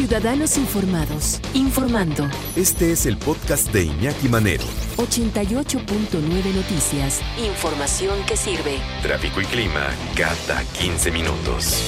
Ciudadanos Informados, informando. Este es el podcast de Iñaki Manero. 88.9 Noticias. Información que sirve. Tráfico y clima cada 15 minutos.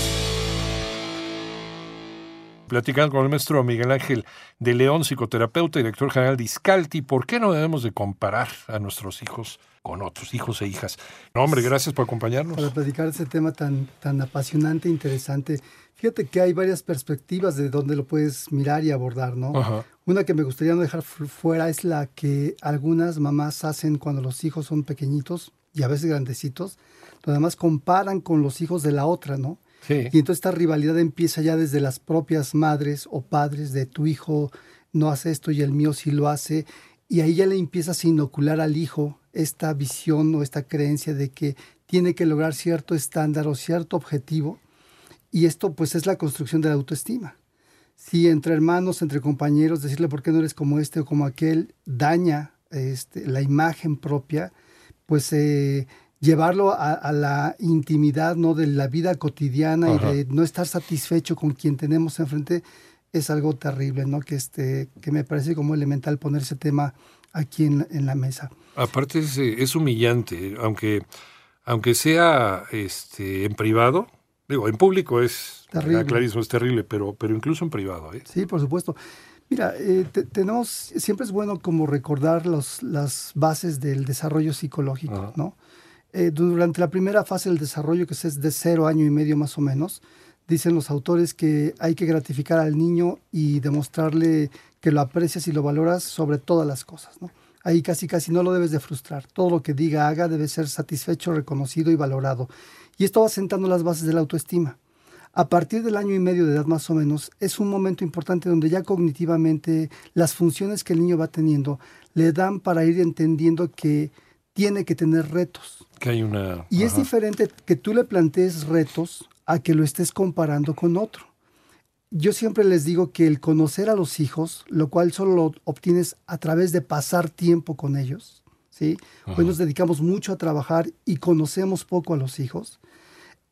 Platicando con el maestro Miguel Ángel de León, psicoterapeuta y director general de Iscalti, ¿por qué no debemos de comparar a nuestros hijos con otros hijos e hijas? No, hombre, gracias por acompañarnos. Para platicar ese tema tan, tan apasionante e interesante. Fíjate que hay varias perspectivas de donde lo puedes mirar y abordar, ¿no? Ajá. Una que me gustaría no dejar fu- fuera es la que algunas mamás hacen cuando los hijos son pequeñitos y a veces grandecitos, donde además comparan con los hijos de la otra, ¿no? Sí. Y entonces esta rivalidad empieza ya desde las propias madres o padres de tu hijo no hace esto y el mío sí lo hace. Y ahí ya le empiezas a inocular al hijo esta visión o esta creencia de que tiene que lograr cierto estándar o cierto objetivo. Y esto pues es la construcción de la autoestima. Si entre hermanos, entre compañeros, decirle por qué no eres como este o como aquel, daña este, la imagen propia, pues eh, llevarlo a, a la intimidad ¿no? de la vida cotidiana Ajá. y de no estar satisfecho con quien tenemos enfrente es algo terrible, ¿no? Que, este, que me parece como elemental poner ese tema aquí en, en la mesa. Aparte es, eh, es humillante, aunque, aunque sea este, en privado, digo, en público es Terrible. clarísimo, es terrible, pero, pero incluso en privado. ¿eh? Sí, por supuesto. Mira, eh, te- tenemos, siempre es bueno como recordar los, las bases del desarrollo psicológico, Ajá. ¿no? Eh, durante la primera fase del desarrollo, que es de cero año y medio más o menos, dicen los autores que hay que gratificar al niño y demostrarle que lo aprecias y lo valoras sobre todas las cosas, ¿no? Ahí casi casi no lo debes de frustrar. Todo lo que diga, haga, debe ser satisfecho, reconocido y valorado. Y esto va sentando las bases de la autoestima. A partir del año y medio de edad más o menos, es un momento importante donde ya cognitivamente las funciones que el niño va teniendo le dan para ir entendiendo que tiene que tener retos. Que hay una... Y es diferente que tú le plantees retos a que lo estés comparando con otro. Yo siempre les digo que el conocer a los hijos, lo cual solo lo obtienes a través de pasar tiempo con ellos, ¿sí? Hoy nos dedicamos mucho a trabajar y conocemos poco a los hijos.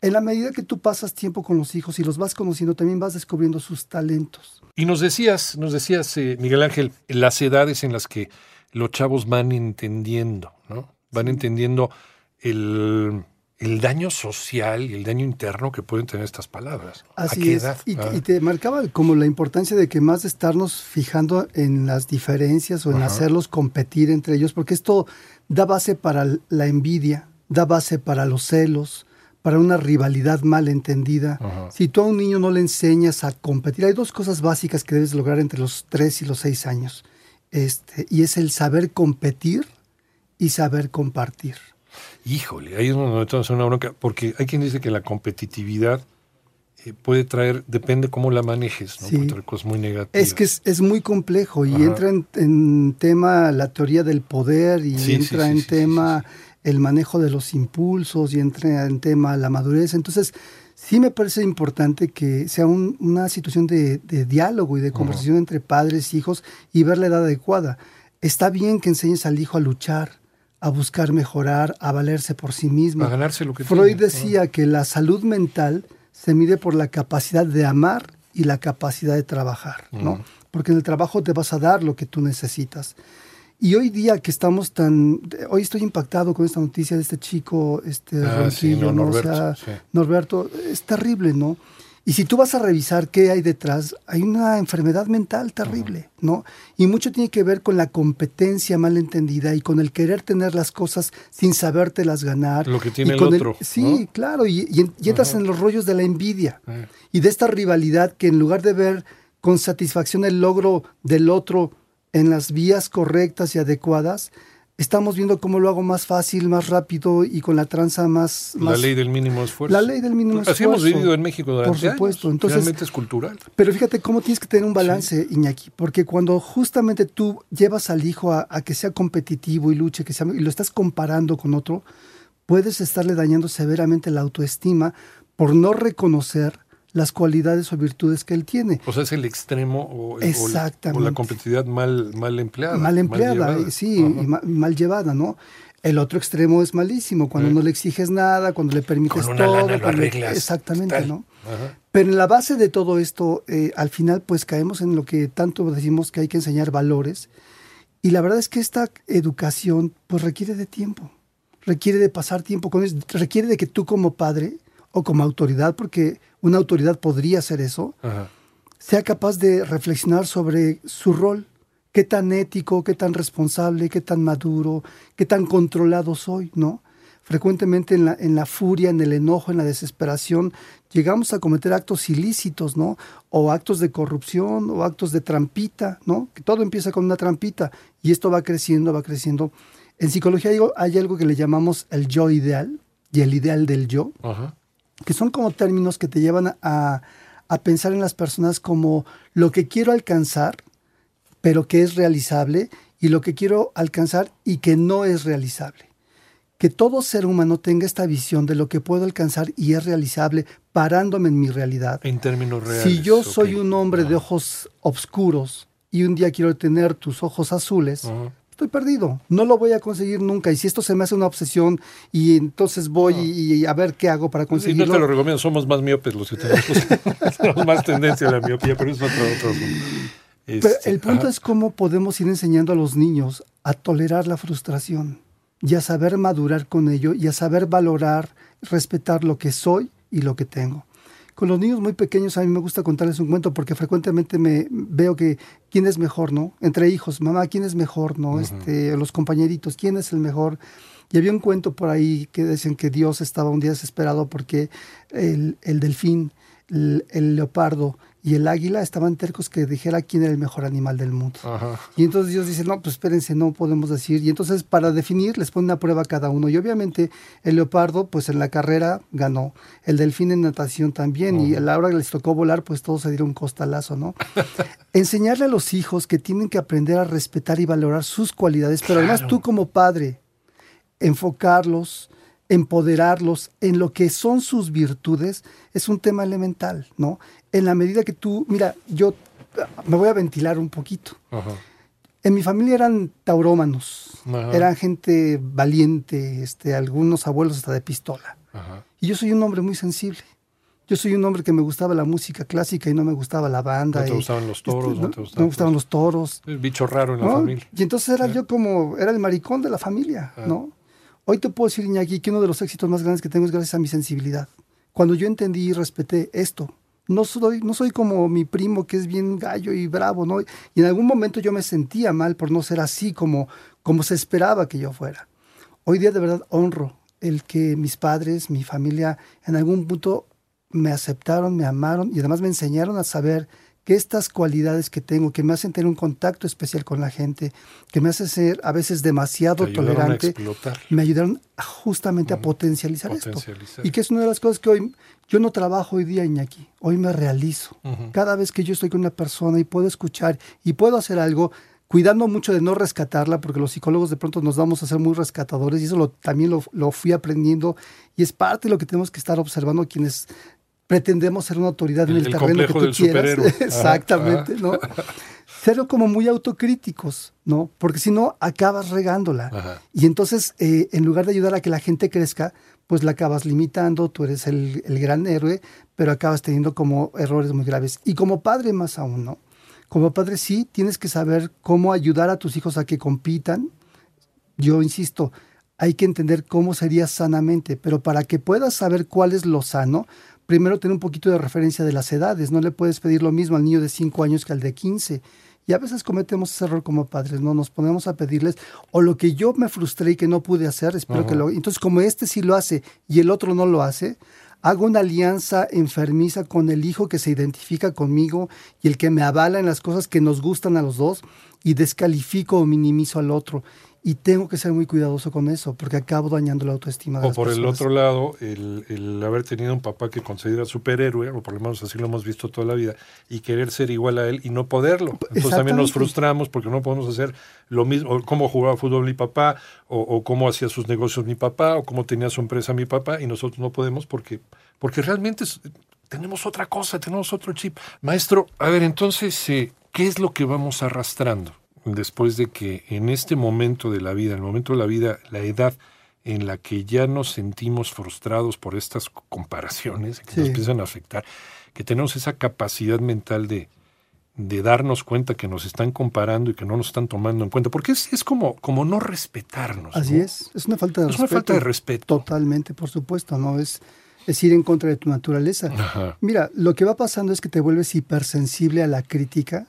En la medida que tú pasas tiempo con los hijos y los vas conociendo, también vas descubriendo sus talentos. Y nos decías, nos decías, eh, Miguel Ángel, las edades en las que los chavos van entendiendo, ¿no? Van entendiendo el, el daño social y el daño interno que pueden tener estas palabras. ¿A Así qué es. edad? Y, Ah, y te marcaba como la importancia de que más de estarnos fijando en las diferencias o en hacerlos competir entre ellos, porque esto da base para la envidia, da base para los celos, para una rivalidad mal entendida. Si tú a un niño no le enseñas a competir, hay dos cosas básicas que debes lograr entre los 3 y los 6 años. Este, y es el saber competir y saber compartir. Híjole, ahí es donde entonces una bronca, porque hay quien dice que la competitividad eh, puede traer, depende cómo la manejes, ¿no? Sí. Puede traer cosas muy negativas. Es que es, es muy complejo y Ajá. entra en, en tema la teoría del poder y Sí, entra sí, en tema el manejo de los impulsos y entra en tema la madurez. Entonces, sí me parece importante que sea un- una situación de, de diálogo y de conversación entre padres, hijos y ver la edad adecuada. Está bien que enseñes al hijo a luchar, a buscar mejorar, a valerse por sí mismo. A ganarse lo que Freud tiene, decía que la salud mental se mide por la capacidad de amar y la capacidad de trabajar, ¿no? Porque en el trabajo te vas a dar lo que tú necesitas. Y hoy día que estamos tan... Hoy estoy impactado con esta noticia de este chico, este Ah, sí, no, ¿no? O Norberto, sea, sí. Norberto, es terrible, ¿no? Y si tú vas a revisar qué hay detrás, hay una enfermedad mental terrible, ¿no? Y mucho tiene que ver con la competencia mal entendida y con el querer tener las cosas sin sabértelas ganar. Lo que tiene Y el con otro, sí, ¿no? claro, y, y en- y entras Ajá. en los rollos de la envidia Eh. y de esta rivalidad que en lugar de ver con satisfacción el logro del otro en las vías correctas y adecuadas, estamos viendo cómo lo hago más fácil, más rápido y con la tranza más... La más- ley del mínimo esfuerzo. La ley del mínimo Así hemos esfuerzo. vivido en México durante Por supuesto. años. Entonces, Realmente es cultural. pero fíjate cómo tienes que tener un balance, Iñaki, porque cuando justamente tú llevas al hijo a, a que sea competitivo y luche, que sea, y lo estás comparando con otro, puedes estarle dañando severamente la autoestima por no reconocer las cualidades o virtudes que él tiene. O sea, es el extremo o, o- o la Exactamente. competitividad mal, mal empleada. mal empleada, eh, sí, y ma- mal llevada, ¿no? El otro extremo es malísimo, cuando no le exiges nada, cuando le permites Con una todo. lana lo cuando le- arreglas, exactamente, tal. ¿no? Pero en la base de todo esto, eh, al final, pues caemos en lo que tanto decimos que hay que enseñar valores. Y la verdad es que esta educación, pues requiere de tiempo, requiere de pasar tiempo con ellos, requiere de que tú como padre o como autoridad, porque una autoridad podría ser eso, Ajá. sea capaz de reflexionar sobre su rol, qué tan ético, qué tan responsable, qué tan maduro, qué tan controlado soy, ¿no? Frecuentemente en la, en la furia, en el enojo, en la desesperación, llegamos a cometer actos ilícitos, ¿no? O actos de corrupción o actos de trampita, ¿no? Que todo empieza con una trampita y esto va creciendo, va creciendo. En psicología hay, hay algo que le llamamos el yo ideal y el ideal del yo Ajá. Que son como términos que te llevan a, a pensar en las personas como lo que quiero alcanzar, pero que es realizable, y lo que quiero alcanzar y que no es realizable. Que todo ser humano tenga esta visión de lo que puedo alcanzar y es realizable parándome en mi realidad. En términos reales. Si yo soy un hombre de ojos oscuros y un día quiero tener tus ojos azules. Estoy perdido. No lo voy a conseguir nunca. Y si esto se me hace una obsesión y entonces voy y, y a ver qué hago para Sí, conseguirlo. no te lo recomiendo, somos más miopes los que tenemos, tenemos más tendencia a la miopía, pero es otro, otro. Pero Este, el punto ajá. es cómo podemos ir enseñando a los niños a tolerar la frustración y a saber madurar con ello y a saber valorar, respetar lo que soy y lo que tengo. Con los niños muy pequeños a mí me gusta contarles un cuento porque frecuentemente me veo que quién es mejor, ¿no? Entre hijos, mamá, quién es mejor, ¿no? Este, los compañeritos, quién es el mejor. Y había un cuento por ahí que dicen que Dios estaba un día desesperado porque el, el delfín, el, el leopardo y el águila estaban tercos que dijera quién era el mejor animal del mundo. Ajá. Y entonces Dios dice, no, pues espérense, no podemos decir. Y entonces para definir les pone una prueba a cada uno. Y obviamente el leopardo, pues en la carrera ganó. El delfín en natación también. Y a la hora que les tocó volar, pues todos se dieron un costalazo, ¿no? Enseñarle a los hijos que tienen que aprender a respetar y valorar sus cualidades, pero además tú como padre, enfocarlos, empoderarlos en lo que son sus virtudes, es un tema elemental, ¿no? En la medida que tú, mira, yo ah, me voy a ventilar un poquito. Ajá. En mi familia eran taurómanos, Ajá. eran gente valiente, este, algunos abuelos hasta de pistola. Ajá. Y yo soy un hombre muy sensible. Yo soy un hombre que me gustaba la música clásica y no me gustaba la banda. No te y- gustaban los toros, este, no te gustaban me gustaban los toros. El bicho raro en la ¿no? familia. Y entonces era yo como, era el maricón de la familia, Ah. ¿no? Hoy te puedo decir, Iñaki, que uno de los éxitos más grandes que tengo es gracias a mi sensibilidad. Cuando yo entendí y respeté esto, no soy, no soy como mi primo que es bien gallo y bravo, ¿no? Y en algún momento yo me sentía mal por no ser así como, como se esperaba que yo fuera. Hoy día de verdad honro el que mis padres, mi familia, en algún punto me aceptaron, me amaron y además me enseñaron a saber que estas cualidades que tengo, que me hacen tener un contacto especial con la gente, que me hacen ser a veces demasiado Te tolerante, me ayudaron justamente a potencializar, Potencializar. esto. Y que es una de las cosas que hoy yo no trabajo hoy día, Iñaki, hoy me realizo. Cada vez que yo estoy con una persona y puedo escuchar y puedo hacer algo, cuidando mucho de no rescatarla, porque los psicólogos de pronto nos vamos a ser muy rescatadores y eso lo- también lo, lo fui aprendiendo y es parte de lo que tenemos que estar observando quienes pretendemos ser una autoridad en El- terreno que tú del quieras. Exactamente, ajá. ¿no? Ser como muy autocríticos, ¿no? Porque si no, acabas regándola. Ajá. Y entonces, eh, en lugar de ayudar a que la gente crezca, pues la acabas limitando, tú eres el, el gran héroe, pero acabas teniendo como errores muy graves. Y como padre más aún, ¿no? Como padre sí, tienes que saber cómo ayudar a tus hijos a que compitan. Yo insisto, hay que entender cómo sería sanamente, pero para que puedas saber cuál es lo sano, primero tener un poquito de referencia de las edades. No le puedes pedir lo mismo al niño de 5 años que al de 15. Y a veces cometemos ese error como padres, ¿no? Nos ponemos a pedirles, o lo que yo me frustré y que no pude hacer, espero que lo... Entonces, como este sí lo hace y el otro no lo hace, hago una alianza enfermiza con el hijo que se identifica conmigo y el que me avala en las cosas que nos gustan a los dos y descalifico o minimizo al otro. Y tengo que ser muy cuidadoso con eso, porque acabo dañando la autoestima de O las por el otro lado, el, el haber tenido un papá que considera superhéroe, o por lo menos así lo hemos visto toda la vida, y querer ser igual a él y no poderlo. Entonces también nos frustramos porque no podemos hacer lo mismo, o cómo jugaba fútbol mi papá, o, o cómo hacía sus negocios mi papá, o cómo tenía su empresa mi papá, y nosotros no podemos porque, porque realmente es- tenemos otra cosa, tenemos otro chip. Maestro, a ver, entonces, eh, ¿qué es lo que vamos arrastrando? Después de que en este momento de la vida, en el momento de la vida, la edad en la que ya nos sentimos frustrados por estas comparaciones que nos empiezan a afectar, que tenemos esa capacidad mental de, de darnos cuenta que nos están comparando y que no nos están tomando en cuenta, porque es, es como, como no respetarnos. Así es, es una falta de es respeto. una falta de respeto. Totalmente, por supuesto, no es, es ir en contra de tu naturaleza. Mira, lo que va pasando es que te vuelves hipersensible a la crítica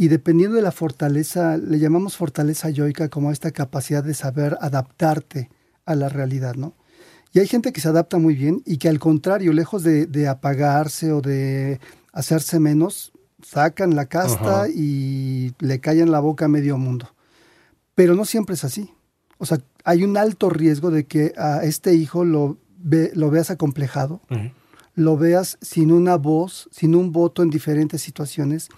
y dependiendo de la fortaleza, le llamamos fortaleza yoica como esta capacidad de saber adaptarte a la realidad, ¿no? Y hay gente que se adapta muy bien y que al contrario, lejos de, de apagarse o de hacerse menos, sacan la casta y le callan la boca a medio mundo. Pero no siempre es así. O sea, hay un alto riesgo de que a este hijo lo, ve, lo veas acomplejado, lo veas sin una voz, sin un voto en diferentes situaciones,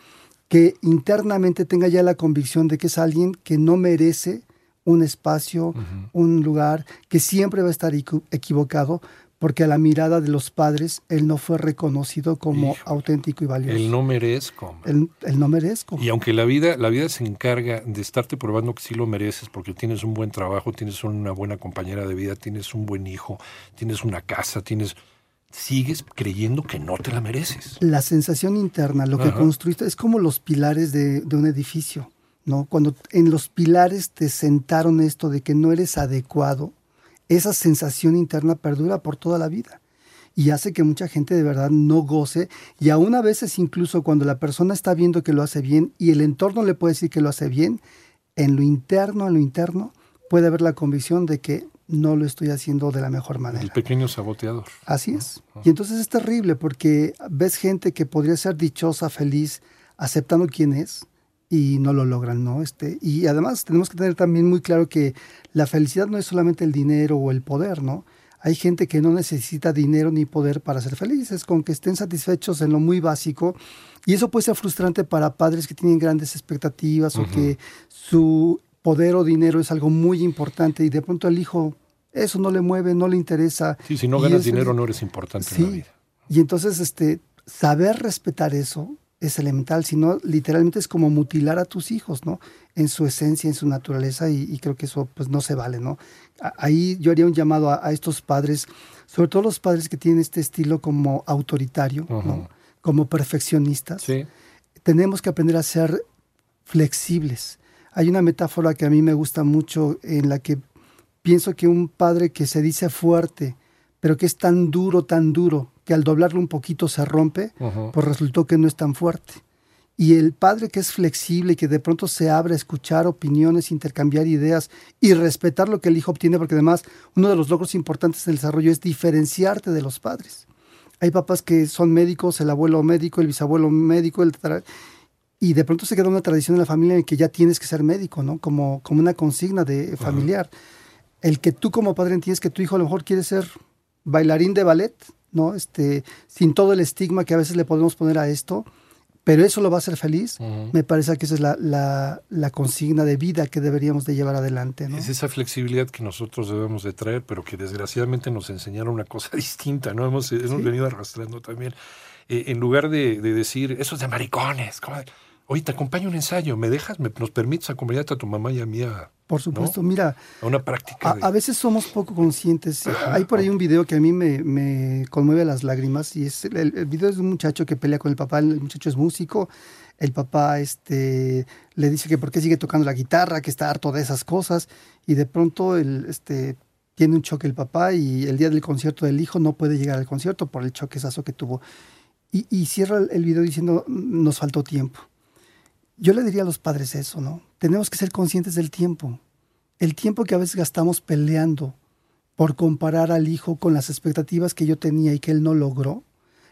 que internamente tenga ya la convicción de que es alguien que no merece un espacio, un lugar, que siempre va a estar equivocado, porque a la mirada de los padres él no fue reconocido como auténtico y valioso. El no merezco. El, no merezco. Y aunque la vida, la vida se encarga de estarte probando que sí lo mereces, porque tienes un buen trabajo, tienes una buena compañera de vida, tienes un buen hijo, tienes una casa, tienes sigues creyendo que no te la mereces. La sensación interna, lo que construiste, es como los pilares de, de un edificio, ¿no? Cuando en los pilares te sentaron esto de que no eres adecuado, esa sensación interna perdura por toda la vida y hace que mucha gente de verdad no goce y aún a veces incluso cuando la persona está viendo que lo hace bien y el entorno le puede decir que lo hace bien, en lo interno, en lo interno, puede haber la convicción de que no lo estoy haciendo de la mejor manera. El pequeño saboteador. Así es. Y entonces es terrible porque ves gente que podría ser dichosa, feliz, aceptando quién es, y no lo logran, ¿no? Este, y además tenemos que tener también muy claro que la felicidad no es solamente el dinero o el poder, ¿no? Hay gente que no necesita dinero ni poder para ser felices, con que estén satisfechos en lo muy básico. Y eso puede ser frustrante para padres que tienen grandes expectativas o que su poder o dinero es algo muy importante y de pronto el hijo eso no le mueve, no le interesa. Sí, si no ganas dinero no eres importante en la vida. Y entonces este, saber respetar eso es elemental, sino literalmente es como mutilar a tus hijos, ¿no? En su esencia, en su naturaleza, y, creo que eso pues no se vale, ¿no? Ahí yo haría un llamado a, estos padres, sobre todo los padres que tienen este estilo como autoritario, ¿no? Como perfeccionistas. Tenemos que aprender a ser flexibles. Hay una metáfora que a mí me gusta mucho en la que pienso que un padre que se dice fuerte, pero que es tan duro, tan duro, que al doblarlo un poquito se rompe, pues resultó que no es tan fuerte. Y el padre que es flexible y que de pronto se abre a escuchar opiniones, intercambiar ideas y respetar lo que el hijo obtiene, porque además uno de los logros importantes del desarrollo es diferenciarte de los padres. Hay papás que son médicos, el abuelo médico, el bisabuelo médico, el y de pronto se queda una tradición en la familia en que ya tienes que ser médico, ¿no? Como, como una consigna de familiar. El que tú como padre entiendes que tu hijo a lo mejor quiere ser bailarín de ballet, ¿no? Este, sin todo el estigma que a veces le podemos poner a esto, pero eso lo va a hacer feliz, me parece que esa es la, la, consigna de vida que deberíamos de llevar adelante. ¿no? Es esa flexibilidad que nosotros debemos de traer, pero que desgraciadamente nos enseñaron una cosa distinta, ¿no? Hemos, hemos venido arrastrando también. Eh, en lugar de, de, decir, eso es de maricones, ¿cómo? Oye, te acompaño un ensayo, ¿me dejas? ¿Me, ¿Nos permites acompañarte a tu mamá y a mí a, por supuesto, mira. A una práctica. A, veces somos poco conscientes. Hay por ahí un video que a mí me, me conmueve las lágrimas y es el, video es de un muchacho que pelea con el papá. El muchacho es músico. El papá este, le dice que por qué sigue tocando la guitarra, que está harto de esas cosas. Y de pronto el, este, tiene un choque el papá y el día del concierto del hijo no puede llegar al concierto por el choque esazo que tuvo. Y, y cierra el video diciendo, nos faltó tiempo. Yo le diría a los padres eso, ¿no? Tenemos que ser conscientes del tiempo. El tiempo que a veces gastamos peleando por comparar al hijo con las expectativas que yo tenía y que él no logró,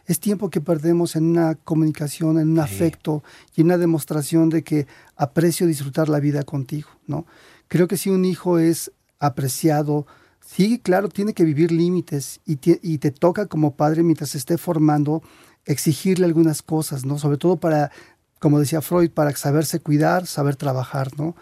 es tiempo que perdemos en una comunicación, en un afecto y en una demostración de que aprecio disfrutar la vida contigo, ¿no? Creo que si un hijo es apreciado, sí, claro, tiene que vivir límites y te, y te toca como padre mientras se esté formando exigirle algunas cosas, ¿no? Sobre todo para como decía Freud, para saberse cuidar, saber trabajar, ¿no?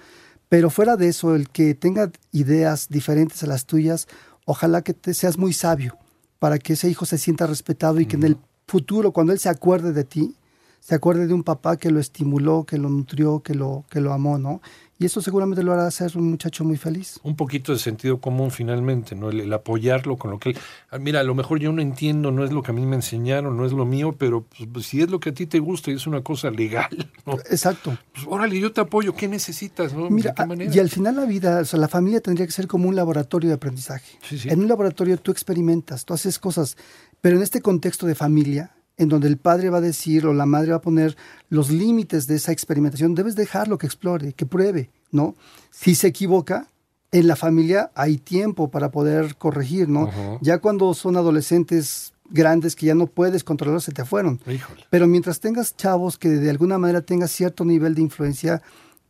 Pero fuera de eso, el que tenga ideas diferentes a las tuyas, ojalá que te seas muy sabio para que ese hijo se sienta respetado y que en el futuro, cuando él se acuerde de ti, se acuerde de un papá que lo estimuló, que lo nutrió, que lo, que lo amó, ¿no? Y eso seguramente lo hará ser un muchacho muy feliz. Un poquito de sentido común finalmente, ¿no? El, apoyarlo con lo que él... Ah, mira, a lo mejor yo no entiendo, no es lo que a mí me enseñaron, no es lo mío, pero pues, pues, si es lo que a ti te gusta y es una cosa legal, ¿no? Exacto. Pues órale, yo te apoyo, ¿qué necesitas, no? Mira, y al final la vida, o sea, la familia tendría que ser como un laboratorio de aprendizaje. En un laboratorio tú experimentas, tú haces cosas, pero en este contexto de familia, en donde el padre va a decir o la madre va a poner los límites de esa experimentación, debes dejarlo que explore, que pruebe, ¿no? Si se equivoca, en la familia hay tiempo para poder corregir, ¿no? Ya cuando son adolescentes grandes que ya no puedes controlar, se te fueron. Pero mientras tengas chavos que de alguna manera tengas cierto nivel de influencia,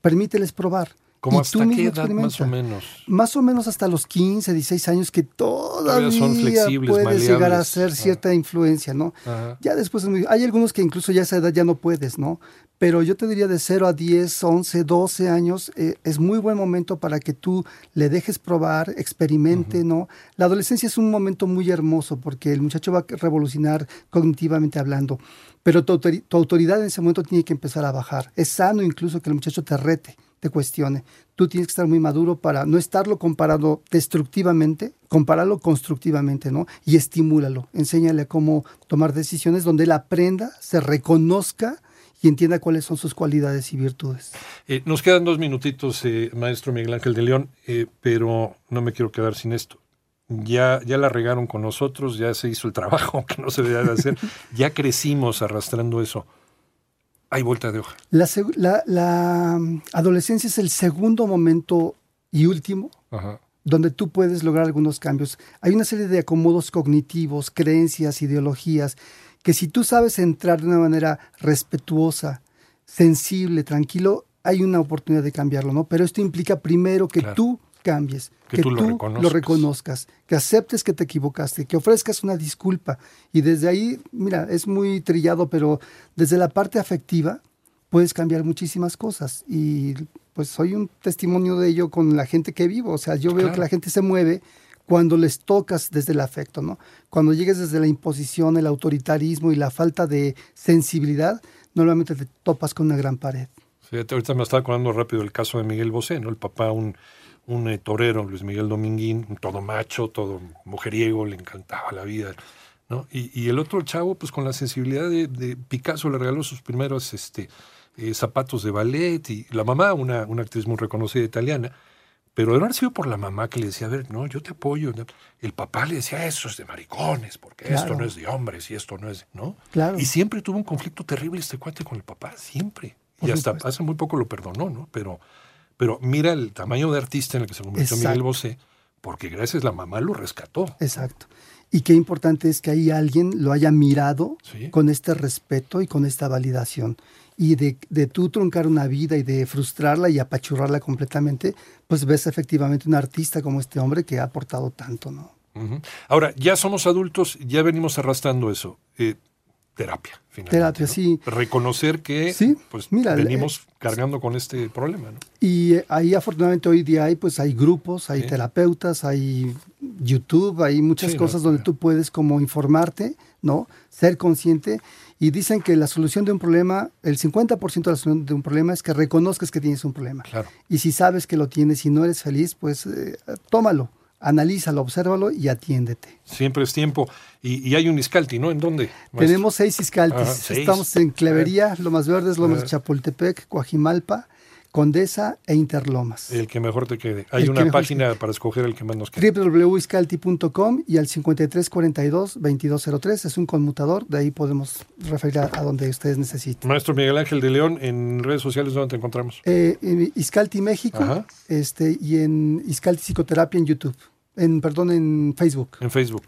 permíteles probar. ¿Cómo hasta qué edad más o menos? Más o menos hasta los 15, 16 años que todavía, son flexibles, puedes llegar a hacer cierta influencia, ¿no? Ya después, hay algunos que incluso ya a esa edad ya no puedes, ¿no? Pero yo te diría de 0 a 10, 11, 12 años, eh, es muy buen momento para que tú le dejes probar, experimente, ¿no? La adolescencia es un momento muy hermoso porque el muchacho va a revolucionar cognitivamente hablando, pero tu autoridad en ese momento tiene que empezar a bajar. Es sano incluso que el muchacho te rete te cuestione. Tú tienes que estar muy maduro para no estarlo comparado destructivamente, compararlo constructivamente, ¿no? Y estimúlalo, enséñale cómo tomar decisiones donde él aprenda, se reconozca y entienda cuáles son sus cualidades y virtudes. Eh, nos quedan dos minutitos, eh, maestro Miguel Ángel de León, eh, pero no me quiero quedar sin esto. Ya, ya la regaron con nosotros, ya se hizo el trabajo que no se debía de hacer, ya crecimos arrastrando eso hay vuelta de hoja. La, adolescencia es el segundo momento y último donde tú puedes lograr algunos cambios. Hay una serie de acomodos cognitivos, creencias, ideologías, que si tú sabes entrar de una manera respetuosa, sensible, tranquilo, hay una oportunidad de cambiarlo, ¿no? Pero esto implica primero que tú cambies, que, tú, lo, reconozcas, que aceptes que te equivocaste, que ofrezcas una disculpa. Y desde ahí, mira, es muy trillado, pero desde la parte afectiva puedes cambiar muchísimas cosas. Y pues soy un testimonio de ello con la gente que vivo. O sea, yo veo que la gente se mueve cuando les tocas desde el afecto, ¿no? Cuando llegues desde la imposición, el autoritarismo y la falta de sensibilidad, normalmente te topas con una gran pared. Fíjate, ahorita me estaba acordando rápido el caso de Miguel Bosé, ¿no? El papá, un un eh, torero, Luis Miguel Dominguín, todo macho, todo mujeriego, le encantaba la vida. ¿no? Y, el otro chavo, pues con la sensibilidad de, Picasso, le regaló sus primeros este, eh, zapatos de ballet y la mamá, una, una actriz muy reconocida italiana, pero de haber sido por la mamá que le decía, a ver, no, yo te apoyo. El papá le decía, eso es de maricones, porque esto no es de hombres y esto no es, ¿no? Claro. Y siempre tuvo un conflicto terrible este cuate con el papá, siempre. y hasta hace muy poco lo perdonó, ¿no? Pero pero mira el tamaño de artista en el que se convirtió Miguel Bosé, porque gracias a la mamá lo rescató. Exacto. Y qué importante es que ahí alguien lo haya mirado con este respeto y con esta validación. Y de, de, tú truncar una vida y de frustrarla y apachurrarla completamente, pues ves efectivamente un artista como este hombre que ha aportado tanto, ¿no? Ahora, ya somos adultos, ya venimos arrastrando eso. Eh, terapia, finalmente. Terapia, sí. Reconocer que pues, venimos cargando con este problema. ¿no? Y eh, ahí afortunadamente hoy día hay, pues, hay grupos, hay terapeutas, hay YouTube, hay muchas cosas donde tú puedes como informarte, ¿no? Ser consciente. Y dicen que la solución de un problema, el 50% de la solución de un problema es que reconozcas que tienes un problema. Claro. Y si sabes que lo tienes y no eres feliz, pues eh, tómalo analízalo, obsérvalo y atiéndete. Siempre es tiempo. Y, hay un Iscalti, ¿no? ¿En dónde? Tenemos seis Iscaltis. Estamos en Clevería, Lomas Verdes, Lomas de Chapultepec, Coajimalpa, Condesa e Interlomas. El que mejor te quede. Hay una página para escoger el que más nos quede. www.iscalti.com y al 5342-2203 es un conmutador, de ahí podemos referir a, donde ustedes necesiten. Maestro Miguel Ángel de León, en redes sociales, ¿dónde te encontramos? Eh, en Iscalti México este, y en Iscalti Psicoterapia en YouTube. En, perdón, en Facebook. En Facebook.